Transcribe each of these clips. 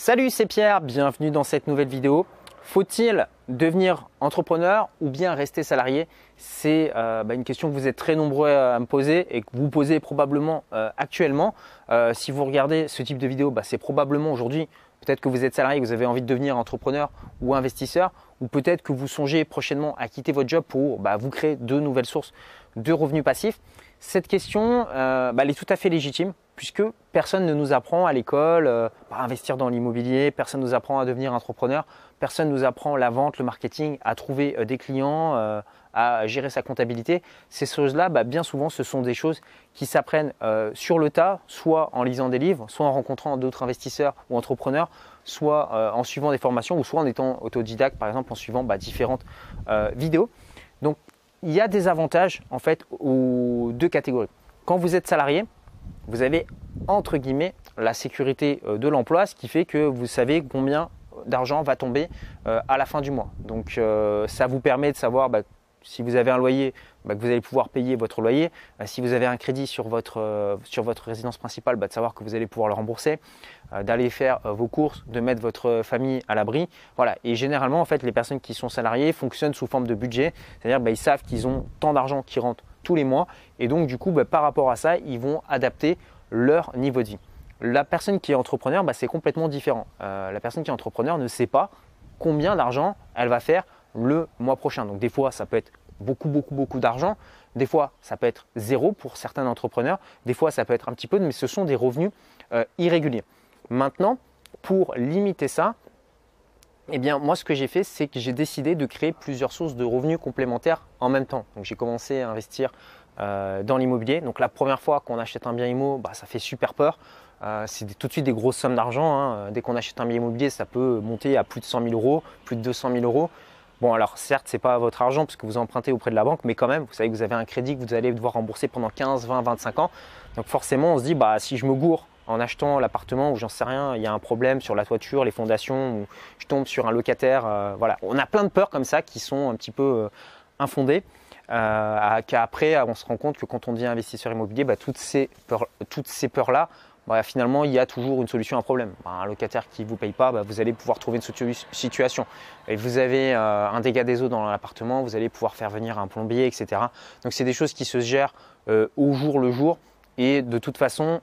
Salut, c'est Pierre, bienvenue dans cette nouvelle vidéo. Faut-il devenir entrepreneur ou bien rester salarié? C'est euh, bah, une question que vous êtes très nombreux à me poser et que vous posez probablement euh, actuellement. Euh, si vous regardez ce type de vidéo, bah, c'est probablement aujourd'hui, peut-être que vous êtes salarié, vous avez envie de devenir entrepreneur ou investisseur, ou peut-être que vous songez prochainement à quitter votre job pour bah, vous créer de nouvelles sources de revenus passifs. Cette question, elle est tout à fait légitime puisque personne ne nous apprend à l'école euh, à investir dans l'immobilier, personne ne nous apprend à devenir entrepreneur, personne ne nous apprend la vente, le marketing, à trouver euh, des clients, euh, à gérer sa comptabilité. Ces choses-là, bah, bien souvent, ce sont des choses qui s'apprennent sur le tas, soit en lisant des livres, soit en rencontrant d'autres investisseurs ou entrepreneurs, soit en suivant des formations, ou soit en étant autodidacte, par exemple, en suivant bah, différentes vidéos. Donc, il y a des avantages en fait aux deux catégories. Quand vous êtes salarié, vous avez entre guillemets la sécurité euh, de l'emploi, ce qui fait que vous savez combien d'argent va tomber euh, à la fin du mois. Donc euh, ça vous permet de savoir bah, si vous avez un loyer, bah, que vous allez pouvoir payer votre loyer. si vous avez un crédit sur votre, votre résidence principale, bah, de savoir que vous allez pouvoir le rembourser, d'aller faire vos courses, de mettre votre famille à l'abri. Voilà. Et généralement, en fait, les personnes qui sont salariées fonctionnent sous forme de budget, c'est-à-dire ils savent qu'ils ont tant d'argent qui rentre tous les mois. Et donc, du coup, bah, par rapport à ça, ils vont adapter leur niveau de vie. La personne qui est entrepreneur, bah, c'est complètement différent. Euh, la personne qui est entrepreneur ne sait pas combien d'argent elle va faire le mois prochain. Donc, des fois, ça peut être beaucoup, beaucoup, beaucoup d'argent. Des fois, ça peut être zéro pour certains entrepreneurs. Des fois, ça peut être un petit peu, mais ce sont des revenus euh, irréguliers. Maintenant, pour limiter ça, eh bien, moi, ce que j'ai fait, c'est que j'ai décidé de créer plusieurs sources de revenus complémentaires en même temps. Donc, j'ai commencé à investir euh, dans l'immobilier. Donc, la première fois qu'on achète un bien immo, bah, ça fait super peur. Euh, c'est tout de suite des grosses sommes d'argent. Hein. Dès qu'on achète un bien immobilier, ça peut monter à plus de 100 000 euros, plus de 200 000 euros. Bon, alors certes, ce n'est pas votre argent puisque vous empruntez auprès de la banque, mais quand même, vous savez que vous avez un crédit que vous allez devoir rembourser pendant 15, 20, 25 ans. Donc forcément, on se dit, bah, si je me gourre en achetant l'appartement ou j'en sais rien, il y a un problème sur la toiture, les fondations, ou je tombe sur un locataire. Euh, voilà, on a plein de peurs comme ça qui sont un petit peu euh, infondées. Euh, Qu'après, on se rend compte que quand on devient investisseur immobilier, bah, toutes ces peurs-là, bah, finalement, il y a toujours une solution à un problème. Bah, un locataire qui ne vous paye pas, bah, vous allez pouvoir trouver une situation. Et vous avez euh, un dégât des eaux dans l'appartement, vous allez pouvoir faire venir un plombier, etc. Donc, c'est des choses qui se gèrent au jour le jour. Et de toute façon,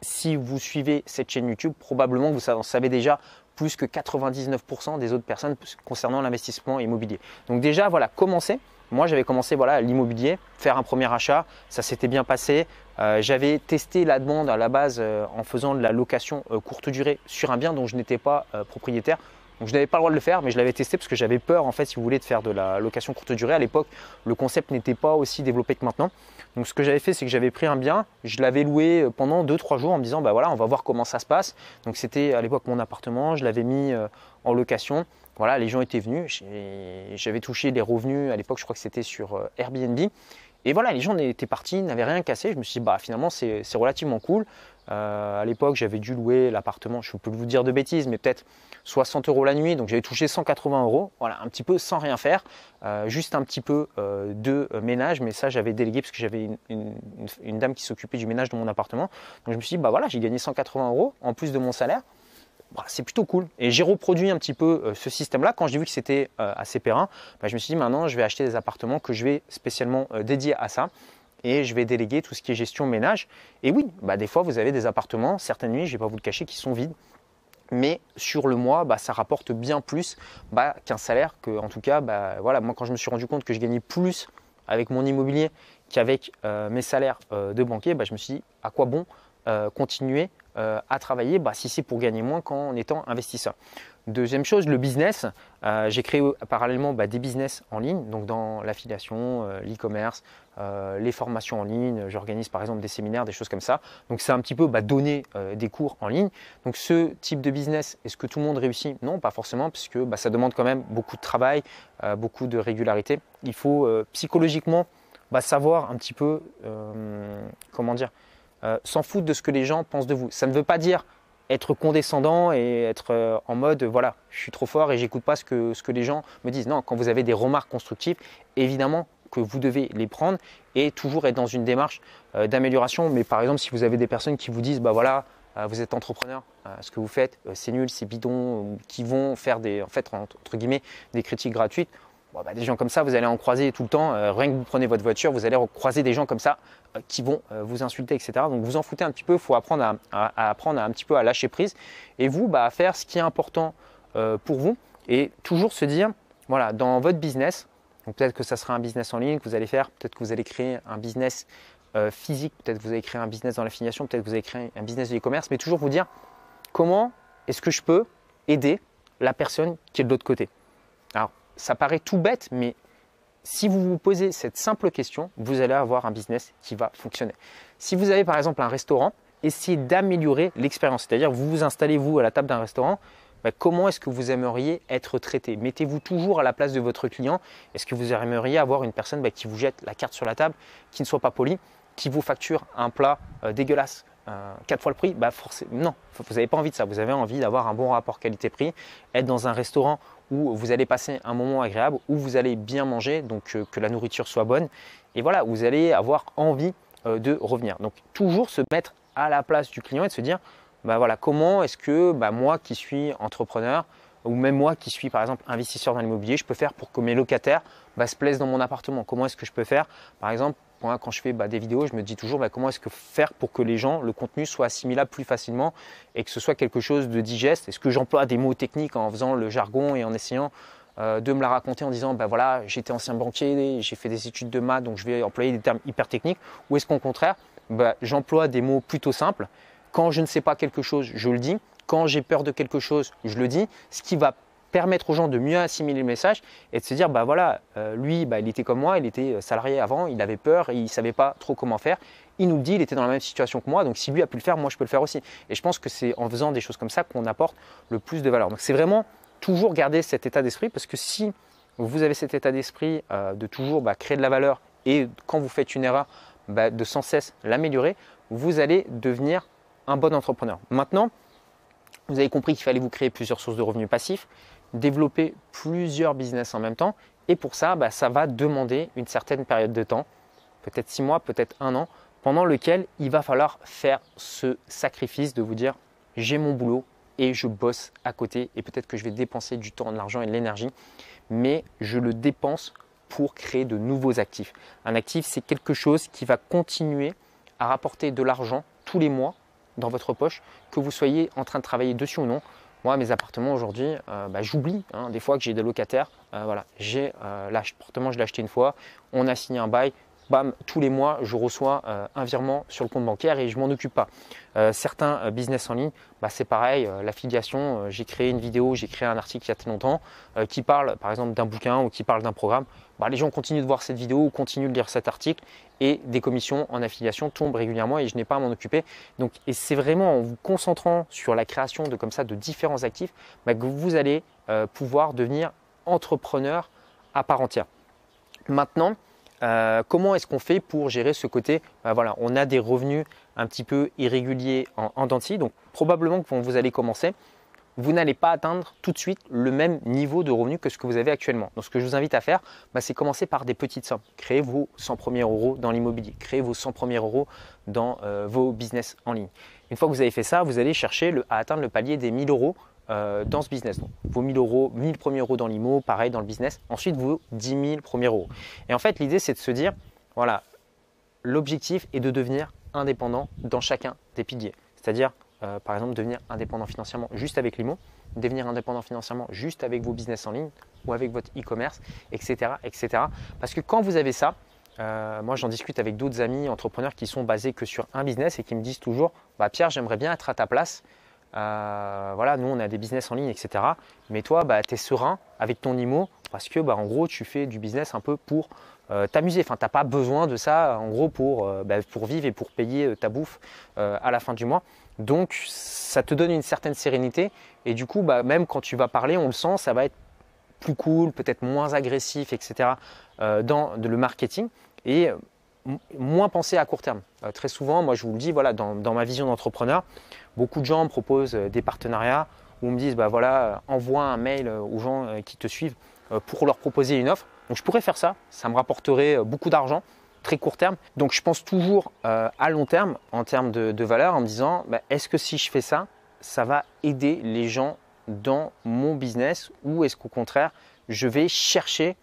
si vous suivez cette chaîne YouTube, probablement vous en savez déjà plus que 99% des autres personnes concernant l'investissement immobilier. Donc déjà, voilà, commencez. Moi, j'avais commencé voilà l'immobilier, faire un premier achat, ça s'était bien passé. Euh, j'avais testé la demande à la base euh, en faisant de la location euh, courte durée sur un bien dont je n'étais pas propriétaire. Donc je n'avais pas le droit de le faire, mais je l'avais testé parce que j'avais peur, en fait, si vous voulez, de faire de la location courte durée. À l'époque, le concept n'était pas aussi développé que maintenant. Donc ce que j'avais fait, c'est que j'avais pris un bien, je l'avais loué pendant 2-3 jours en me disant, bah voilà, on va voir comment ça se passe. Donc c'était à l'époque mon appartement, je l'avais mis en location. Voilà, les gens étaient venus, j'avais touché les revenus, à l'époque je crois que c'était sur euh, Airbnb. Et voilà, les gens étaient partis, n'avaient rien cassé. Je me suis dit, bah finalement c'est relativement cool. Euh, à l'époque, j'avais dû louer l'appartement, je peux vous dire de bêtises, mais peut-être 60 euros la nuit. Donc j'avais touché 180 euros, voilà, un petit peu sans rien faire, euh, juste un petit peu de ménage. Mais ça, j'avais délégué parce que j'avais une, dame qui s'occupait du ménage de mon appartement. Donc je me suis dit, bah voilà, j'ai gagné 180 euros en plus de mon salaire. C'est plutôt cool. Et j'ai reproduit un petit peu ce système-là. Quand j'ai vu que c'était assez périn, bah, je me suis dit maintenant, je vais acheter des appartements que je vais spécialement dédier à ça et je vais déléguer tout ce qui est gestion ménage. Et oui, bah des fois vous avez des appartements, certaines nuits, je ne vais pas vous le cacher, qui sont vides. Mais sur le mois, bah, ça rapporte bien plus qu'un salaire. Que, en tout cas, voilà, moi quand je me suis rendu compte que je gagnais plus avec mon immobilier qu'avec euh, mes salaires euh, de banquier, je me suis dit à quoi bon euh, à travailler si c'est pour gagner moins qu'en étant investisseur. Deuxième chose, le business. Euh, j'ai créé parallèlement bah, des business en ligne, donc dans l'affiliation, euh, l'e-commerce, les formations en ligne. J'organise par exemple des séminaires, des choses comme ça. Donc c'est un petit peu bah, donner des cours en ligne. Donc ce type de business, est-ce que tout le monde réussit? Non, pas forcément, puisque bah, ça demande quand même beaucoup de travail, beaucoup de régularité. Il faut psychologiquement savoir un petit peu, comment dire, s'en foutre de ce que les gens pensent de vous. Ça ne veut pas dire être condescendant et être euh, en mode voilà, je suis trop fort et j'écoute pas ce que, ce que les gens me disent. Non, quand vous avez des remarques constructives, évidemment que vous devez les prendre et toujours être dans une démarche euh, d'amélioration. Mais par exemple, si vous avez des personnes qui vous disent bah voilà, vous êtes entrepreneur, ce que vous faites, c'est nul, c'est bidon, qui vont faire des, en fait, entre guillemets, des critiques gratuites. Bah, des gens comme ça, vous allez en croiser tout le temps. rien que vous prenez votre voiture, vous allez croiser des gens comme ça qui vont vous insulter, etc. Donc vous en foutez un petit peu. Il faut apprendre à, apprendre un petit peu à lâcher prise et vous bah, à faire ce qui est important pour vous et toujours se dire, voilà, dans votre business, peut-être que ça sera un business en ligne que vous allez faire, peut-être que vous allez créer un business euh, physique, peut-être que vous allez créer un business dans l'affiliation, peut-être que vous allez créer un business de e-commerce, mais toujours vous dire comment est-ce que je peux aider la personne qui est de l'autre côté? Alors, ça paraît tout bête, mais si vous vous posez cette simple question, vous allez avoir un business qui va fonctionner. Si vous avez par exemple un restaurant, essayez d'améliorer l'expérience. C'est-à-dire, vous vous installez vous à la table d'un restaurant, bah, comment est-ce que vous aimeriez être traité? Mettez-vous toujours à la place de votre client. Est-ce que vous aimeriez avoir une personne bah, qui vous jette la carte sur la table, qui ne soit pas polie, qui vous facture un plat euh, dégueulasse euh, quatre fois le prix? Bah, Non, vous n'avez pas envie de ça. Vous avez envie d'avoir un bon rapport qualité-prix, être dans un restaurant où vous allez passer un moment agréable, où vous allez bien manger, donc euh, que la nourriture soit bonne. Et voilà, vous allez avoir envie de revenir. Donc toujours se mettre à la place du client et de se dire bah voilà, comment est-ce que bah, moi qui suis entrepreneur, ou même moi qui suis par exemple investisseur dans l'immobilier, je peux faire pour que mes locataires bah, se plaisent dans mon appartement? Comment est-ce que je peux faire? Par exemple, quand je fais bah, des vidéos, je me dis toujours comment est-ce que faire pour que les gens, le contenu soit assimilable plus facilement et que ce soit quelque chose de digeste? Est-ce que j'emploie des mots techniques en faisant le jargon et en essayant euh, de me la raconter en disant bah voilà, j'étais ancien banquier, j'ai fait des études de maths, donc je vais employer des termes hyper techniques? Ou est-ce qu'au contraire, j'emploie des mots plutôt simples? Quand je ne sais pas quelque chose, je le dis. Quand j'ai peur de quelque chose, je le dis. Ce qui va permettre aux gens de mieux assimiler le message et de se dire bah voilà, euh, lui, bah, il était comme moi, il était euh, salarié avant, il avait peur, il ne savait pas trop comment faire. Il nous dit, il était dans la même situation que moi, donc si lui a pu le faire, moi je peux le faire aussi. Et je pense que c'est en faisant des choses comme ça qu'on apporte le plus de valeur. Donc c'est vraiment toujours garder cet état d'esprit parce que si vous avez cet état d'esprit euh, de toujours bah, créer de la valeur et quand vous faites une erreur, bah, de sans cesse l'améliorer, vous allez devenir un bon entrepreneur. Maintenant, vous avez compris qu'il fallait vous créer plusieurs sources de revenus passifs, développer plusieurs business en même temps. Et pour ça, bah, ça va demander une certaine période de temps, peut-être six mois, peut-être un an, pendant lequel il va falloir faire ce sacrifice de vous dire j'ai mon boulot et je bosse à côté et peut-être que je vais dépenser du temps, de l'argent et de l'énergie, mais je le dépense pour créer de nouveaux actifs. Un actif, c'est quelque chose qui va continuer à rapporter de l'argent tous les mois dans votre poche, que vous soyez en train de travailler dessus ou non. Moi, mes appartements aujourd'hui, euh, bah, j'oublie hein, des fois que j'ai des locataires. Euh, voilà, j'ai euh, l'appartement, je l'ai acheté une fois, on a signé un bail, bam, tous les mois, je reçois un virement sur le compte bancaire et je m'en occupe pas. certains business en ligne, bah, c'est pareil, l'affiliation, j'ai créé une vidéo, j'ai créé un article il y a très longtemps qui parle par exemple d'un bouquin ou qui parle d'un programme. Bah, les gens continuent de voir cette vidéo ou continuent de lire cet article et des commissions en affiliation tombent régulièrement et je n'ai pas à m'en occuper. Donc, c'est vraiment en vous concentrant sur la création de comme ça de différents actifs bah, que vous allez euh, pouvoir devenir entrepreneur à part entière. Maintenant, euh, comment est-ce qu'on fait pour gérer ce côté bah, on a des revenus un petit peu irréguliers en, en donc probablement que quand vous allez commencer, vous n'allez pas atteindre tout de suite le même niveau de revenu que ce que vous avez actuellement. Donc ce que je vous invite à faire, bah, c'est commencer par des petites sommes. Créez vos 100 premiers euros dans l'immobilier, créez vos 100 premiers euros dans euh, vos business en ligne. Une fois que vous avez fait ça, vous allez chercher à atteindre le palier des 1000 euros euh, dans ce business. Vos 1000 euros, 1000 premiers euros dans l'IMO, pareil dans le business. Ensuite, vos 10 000 premiers euros. Et en fait, l'idée, c'est de se dire, voilà, l'objectif est de devenir indépendant dans chacun des piliers. C'est-à-dire euh, par exemple, devenir indépendant financièrement juste avec l'IMO, devenir indépendant financièrement juste avec vos business en ligne ou avec votre e-commerce, etc., etc. Parce que quand vous avez ça, euh, moi j'en discute avec d'autres amis entrepreneurs qui sont basés que sur un business et qui me disent toujours bah, Pierre, j'aimerais bien être à ta place. Euh, voilà, nous on a des business en ligne, etc. Mais toi, bah, tu es serein avec ton IMO parce que bah, en gros, tu fais du business un peu pour t'amuser. Enfin, tu n'as pas besoin de ça en gros pour, bah, pour vivre et pour payer ta bouffe à la fin du mois. Donc ça te donne une certaine sérénité et du coup bah, même quand tu vas parler on le sent ça va être plus cool, peut-être moins agressif etc. Euh, dans le marketing et euh, moins pensé à court terme. Euh, très souvent moi je vous le dis voilà dans, ma vision d'entrepreneur beaucoup de gens me proposent des partenariats où me disent bah voilà envoie un mail aux gens qui te suivent pour leur proposer une offre. Donc je pourrais faire ça, ça me rapporterait beaucoup d'argent très court terme. Donc je pense toujours euh, à long terme en termes de, valeur en me disant bah, est-ce que si je fais ça, ça va aider les gens dans mon business ou est-ce qu'au contraire, je vais chercher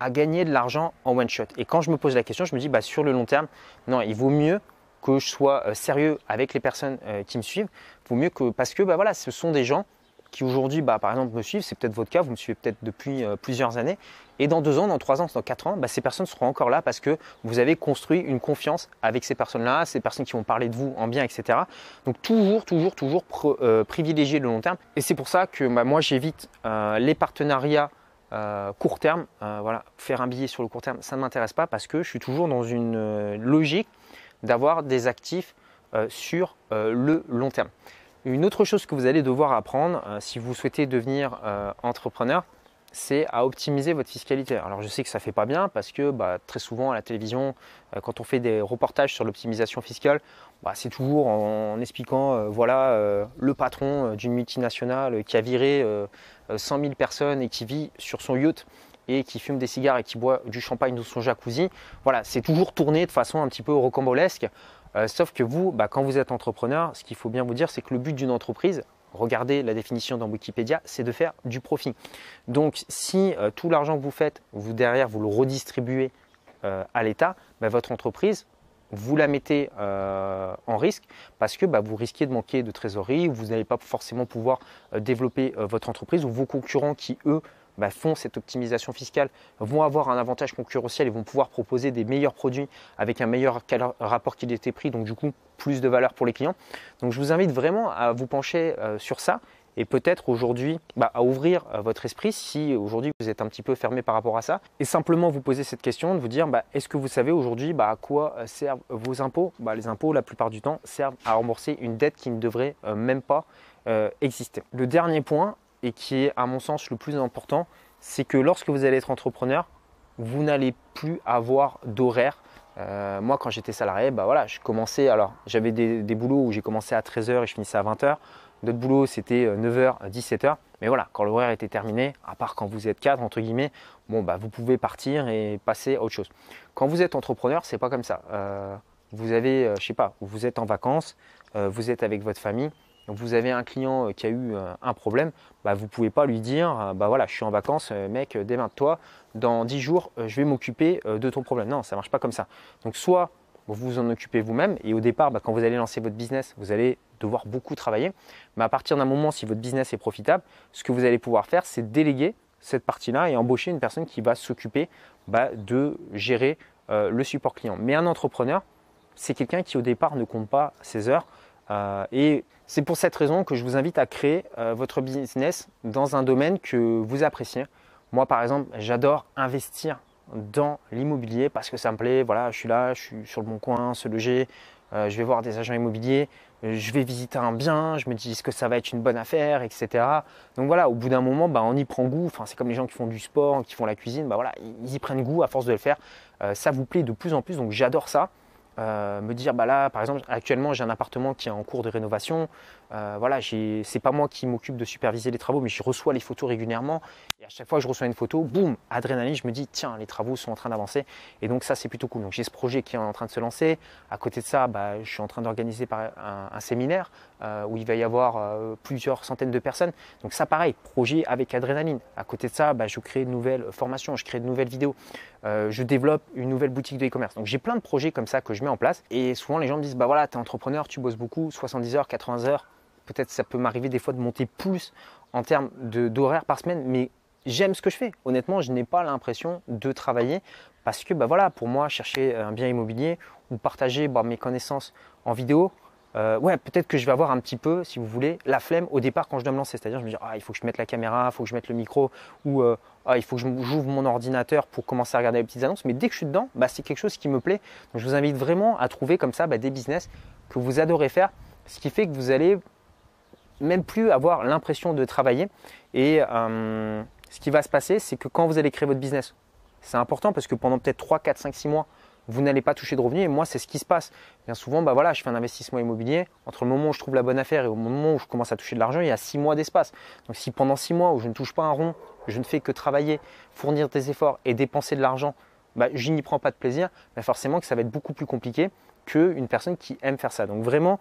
à gagner de l'argent en one shot? Et quand je me pose la question, je me dis bah, sur le long terme, non, il vaut mieux que je sois euh, sérieux avec les personnes euh, qui me suivent, vaut mieux que parce que bah, voilà, ce sont des gens qui aujourd'hui, bah, par exemple, me suivent, c'est peut-être votre cas, vous me suivez peut-être depuis euh, plusieurs années, et dans deux ans, dans trois ans, dans quatre ans, bah, ces personnes seront encore là parce que vous avez construit une confiance avec ces personnes-là, ces personnes qui vont parler de vous en bien, etc. Donc toujours, toujours, toujours euh, privilégier le long terme. Et c'est pour ça que bah, moi, j'évite les partenariats court terme. voilà, faire un billet sur le court terme, ça ne m'intéresse pas parce que je suis toujours dans une logique d'avoir des actifs sur le long terme. Une autre chose que vous allez devoir apprendre euh, si vous souhaitez devenir euh, entrepreneur, c'est à optimiser votre fiscalité. Alors je sais que ça fait pas bien parce que bah, très souvent à la télévision, euh, quand on fait des reportages sur l'optimisation fiscale, bah, c'est toujours en, expliquant voilà le patron d'une multinationale qui a viré 100 000 personnes et qui vit sur son yacht et qui fume des cigares et qui boit du champagne dans son jacuzzi. Voilà, c'est toujours tourné de façon un petit peu rocambolesque. Euh, sauf que vous, bah, quand vous êtes entrepreneur, ce qu'il faut bien vous dire, c'est que le but d'une entreprise, regardez la définition dans Wikipédia, c'est de faire du profit. Donc si euh, tout l'argent que vous faites, vous derrière, vous le redistribuez euh, à l'État, bah, votre entreprise, vous la mettez en risque parce que bah, vous risquez de manquer de trésorerie, vous n'allez pas forcément pouvoir développer votre entreprise ou vos concurrents qui, eux, bah, font cette optimisation fiscale vont avoir un avantage concurrentiel et vont pouvoir proposer des meilleurs produits avec un meilleur rapport qualité-prix, donc du coup plus de valeur pour les clients. Donc je vous invite vraiment à vous pencher euh, sur ça et peut-être aujourd'hui bah, à ouvrir euh, votre esprit si aujourd'hui vous êtes un petit peu fermé par rapport à ça et simplement vous poser cette question de vous dire bah, est-ce que vous savez aujourd'hui à quoi euh, servent vos impôts? Les impôts la plupart du temps servent à rembourser une dette qui ne devrait même pas exister. Le dernier point, et qui est à mon sens le plus important, c'est que lorsque vous allez être entrepreneur, vous n'allez plus avoir d'horaire. Euh, moi, quand j'étais salarié, bah voilà, je commençais. Alors, j'avais des, boulots où j'ai commencé à 13h et je finissais à 20h. D'autres boulots, c'était 9h, euh, 17h. Mais voilà, quand l'horaire était terminé, à part quand vous êtes cadre, entre guillemets, bon, bah, vous pouvez partir et passer à autre chose. Quand vous êtes entrepreneur, c'est pas comme ça. Euh, vous avez, je sais pas, vous êtes en vacances, vous êtes avec votre famille, vous avez un client euh, qui a eu euh, un problème, bah, vous ne pouvez pas lui dire euh, bah voilà, je suis en vacances, mec, démarre-toi, dans 10 jours, je vais m'occuper de ton problème. Non, ça ne marche pas comme ça. Donc, soit vous vous en occupez vous-même, et au départ, bah, quand vous allez lancer votre business, vous allez devoir beaucoup travailler. Mais à partir d'un moment, si votre business est profitable, ce que vous allez pouvoir faire, c'est déléguer cette partie-là et embaucher une personne qui va s'occuper bah, de gérer le support client. Mais un entrepreneur, c'est quelqu'un qui au départ ne compte pas ses heures et c'est pour cette raison que je vous invite à créer euh, votre business dans un domaine que vous appréciez. Moi, par exemple, j'adore investir dans l'immobilier parce que ça me plaît. Voilà, je suis là, je suis sur le bon coin, se loger. Euh, je vais voir des agents immobiliers, euh, je vais visiter un bien, je me dis est-ce que ça va être une bonne affaire, etc. Donc voilà, au bout d'un moment, bah, on y prend goût. C'est comme les gens qui font du sport, qui font la cuisine, bah, voilà, ils y prennent goût à force de le faire. ça vous plaît de plus en plus, donc j'adore ça. Euh, me dire bah là par exemple actuellement j'ai un appartement qui est en cours de rénovation. Euh, voilà c'est pas moi qui m'occupe de superviser les travaux mais je reçois les photos régulièrement. Et à chaque fois que je reçois une photo boum adrénaline je me dis tiens les travaux sont en train d'avancer. Et donc ça c'est plutôt cool. Donc j'ai ce projet qui est en train de se lancer. À côté de ça bah, je suis en train d'organiser un, séminaire euh, où il va y avoir euh, plusieurs centaines de personnes. Donc ça pareil projet avec adrénaline. À côté de ça bah, je crée de nouvelles formations je crée de nouvelles vidéos euh, je développe une nouvelle boutique de e-commerce. Donc j'ai plein de projets comme ça que je mets en place. Et souvent les gens me disent, bah voilà, tu es entrepreneur, tu bosses beaucoup, 70 heures, 80 heures. Peut-être ça peut m'arriver des fois de monter plus en termes d'horaire par semaine, mais j'aime ce que je fais. Honnêtement, je n'ai pas l'impression de travailler parce que bah voilà, pour moi, chercher un bien immobilier ou partager bah, mes connaissances en vidéo, euh, ouais, peut-être que je vais avoir un petit peu, si vous voulez, la flemme au départ quand je dois me lancer. C'est-à-dire, je me dis, ah, il faut que je mette la caméra, il faut que je mette le micro, ou euh, ah, il faut que j'ouvre mon ordinateur pour commencer à regarder les petites annonces. Mais dès que je suis dedans, bah, c'est quelque chose qui me plaît. Donc, je vous invite vraiment à trouver comme ça bah, des business que vous adorez faire, ce qui fait que vous allez même plus avoir l'impression de travailler. Et euh, ce qui va se passer, c'est que quand vous allez créer votre business, c'est important parce que pendant peut-être 3, 4, 5, 6 mois, vous n'allez pas toucher de revenus. Et moi, c'est ce qui se passe. Bien souvent, bah je fais un investissement immobilier. Entre le moment où je trouve la bonne affaire et au moment où je commence à toucher de l'argent, il y a six mois d'espace. Donc, si pendant six mois où je ne touche pas un rond, je ne fais que travailler, fournir des efforts et dépenser de l'argent bah, je n'y prends pas de plaisir, mais forcément que ça va être beaucoup plus compliqué qu'une personne qui aime faire ça. Donc vraiment,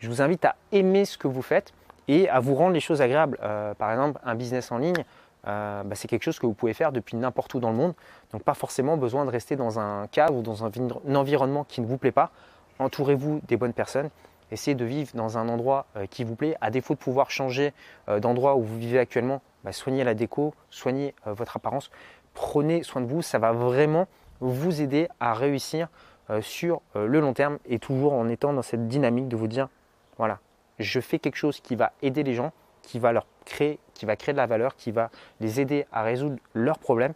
je vous invite à aimer ce que vous faites et à vous rendre les choses agréables. Euh, par exemple, un business en ligne, euh, bah, c'est quelque chose que vous pouvez faire depuis n'importe où dans le monde. Donc pas forcément besoin de rester dans un cadre ou dans un, environnement qui ne vous plaît pas. Entourez-vous des bonnes personnes. Essayez de vivre dans un endroit euh, qui vous plaît. À défaut de pouvoir changer d'endroit où vous vivez actuellement, bah, soignez la déco, soignez votre apparence. Prenez soin de vous. Ça va vraiment vous aider à réussir sur le long terme et toujours en étant dans cette dynamique de vous dire, voilà, je fais quelque chose qui va aider les gens, qui va leur créer, qui va créer de la valeur, qui va les aider à résoudre leurs problèmes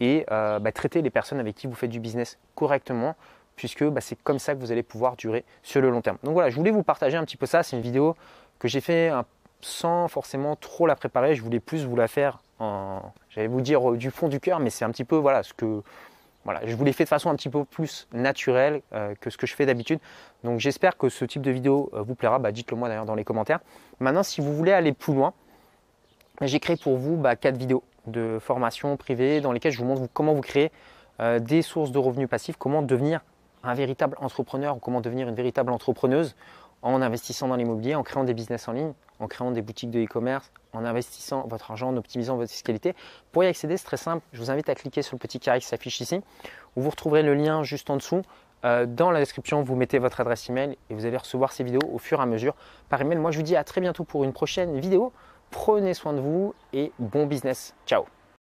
et euh, bah, traiter les personnes avec qui vous faites du business correctement, puisque bah, c'est comme ça que vous allez pouvoir durer sur le long terme. Donc voilà, je voulais vous partager un petit peu ça. C'est une vidéo que j'ai fait sans forcément trop la préparer. Je voulais plus vous la faire j'allais vous dire du fond du cœur, mais c'est un petit peu voilà ce que voilà, je vous l'ai fait de façon un petit peu plus naturelle euh, que ce que je fais d'habitude. Donc j'espère que ce type de vidéo euh, vous plaira. Bah, dites-le moi d'ailleurs dans les commentaires. Maintenant, si vous voulez aller plus loin, j'ai créé pour vous bah, quatre vidéos de formation privée dans lesquelles je vous montre comment vous créer euh, des sources de revenus passifs, comment devenir un véritable entrepreneur ou comment devenir une véritable entrepreneuse en investissant dans l'immobilier, en créant des business en ligne, en créant des boutiques de e-commerce, en investissant votre argent, en optimisant votre fiscalité. Pour y accéder, c'est très simple. Je vous invite à cliquer sur le petit carré qui s'affiche ici, où vous retrouverez le lien juste en dessous. Euh, dans la description, vous mettez votre adresse email et vous allez recevoir ces vidéos au fur et à mesure par email. Moi, je vous dis à très bientôt pour une prochaine vidéo. Prenez soin de vous et bon business. Ciao